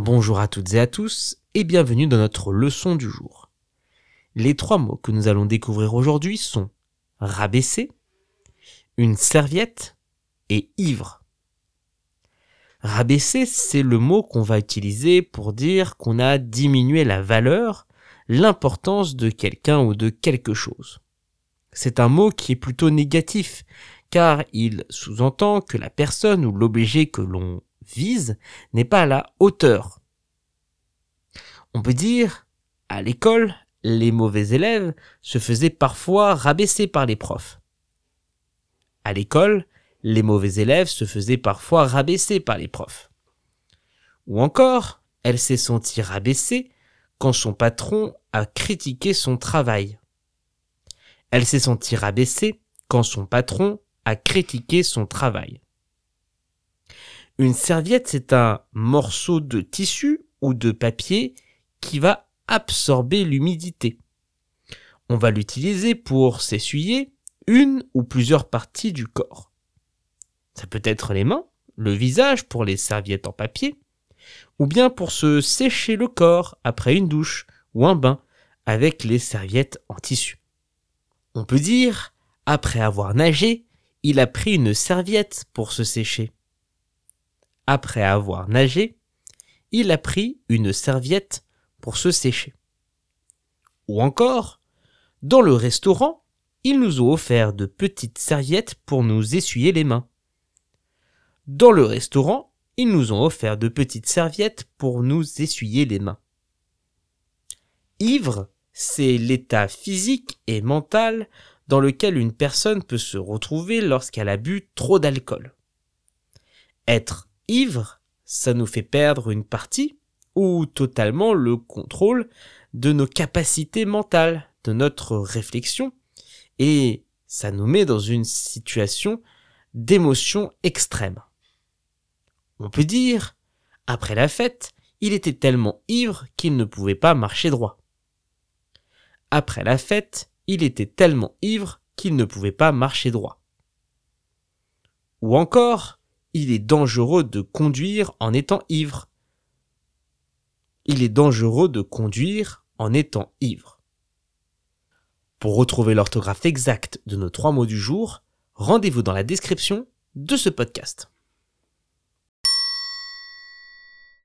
Bonjour à toutes et à tous et bienvenue dans notre leçon du jour. Les trois mots que nous allons découvrir aujourd'hui sont rabaisser, une serviette et ivre. Rabaisser, c'est le mot qu'on va utiliser pour dire qu'on a diminué la valeur, l'importance de quelqu'un ou de quelque chose. C'est un mot qui est plutôt négatif, car il sous-entend que la personne ou l'objet que l'on vise n'est pas à la hauteur. On peut dire, à l'école, les mauvais élèves se faisaient parfois rabaisser par les profs. À l'école, les mauvais élèves se faisaient parfois rabaisser par les profs. Ou encore, elle s'est sentie rabaissée quand son patron a critiqué son travail. Elle s'est sentie rabaissée quand son patron a critiqué son travail. Une serviette, c'est un morceau de tissu ou de papier qui va absorber l'humidité. On va l'utiliser pour s'essuyer une ou plusieurs parties du corps. Ça peut être les mains, le visage pour les serviettes en papier, ou bien pour se sécher le corps après une douche ou un bain avec les serviettes en tissu. On peut dire, après avoir nagé, il a pris une serviette pour se sécher. Après avoir nagé, il a pris une serviette pour se sécher. Ou encore, dans le restaurant, ils nous ont offert de petites serviettes pour nous essuyer les mains. Dans le restaurant, ils nous ont offert de petites serviettes pour nous essuyer les mains. Ivre, c'est l'état physique et mental dans lequel une personne peut se retrouver lorsqu'elle a bu trop d'alcool. Être ivre, ça nous fait perdre une partie ou totalement le contrôle de nos capacités mentales, de notre réflexion, et ça nous met dans une situation d'émotion extrême. On peut dire, après la fête, il était tellement ivre qu'il ne pouvait pas marcher droit. Après la fête, il était tellement ivre qu'il ne pouvait pas marcher droit. Ou encore, il est dangereux de conduire en étant ivre. Il est dangereux de conduire en étant ivre. Pour retrouver l'orthographe exacte de nos trois mots du jour, rendez-vous dans la description de ce podcast.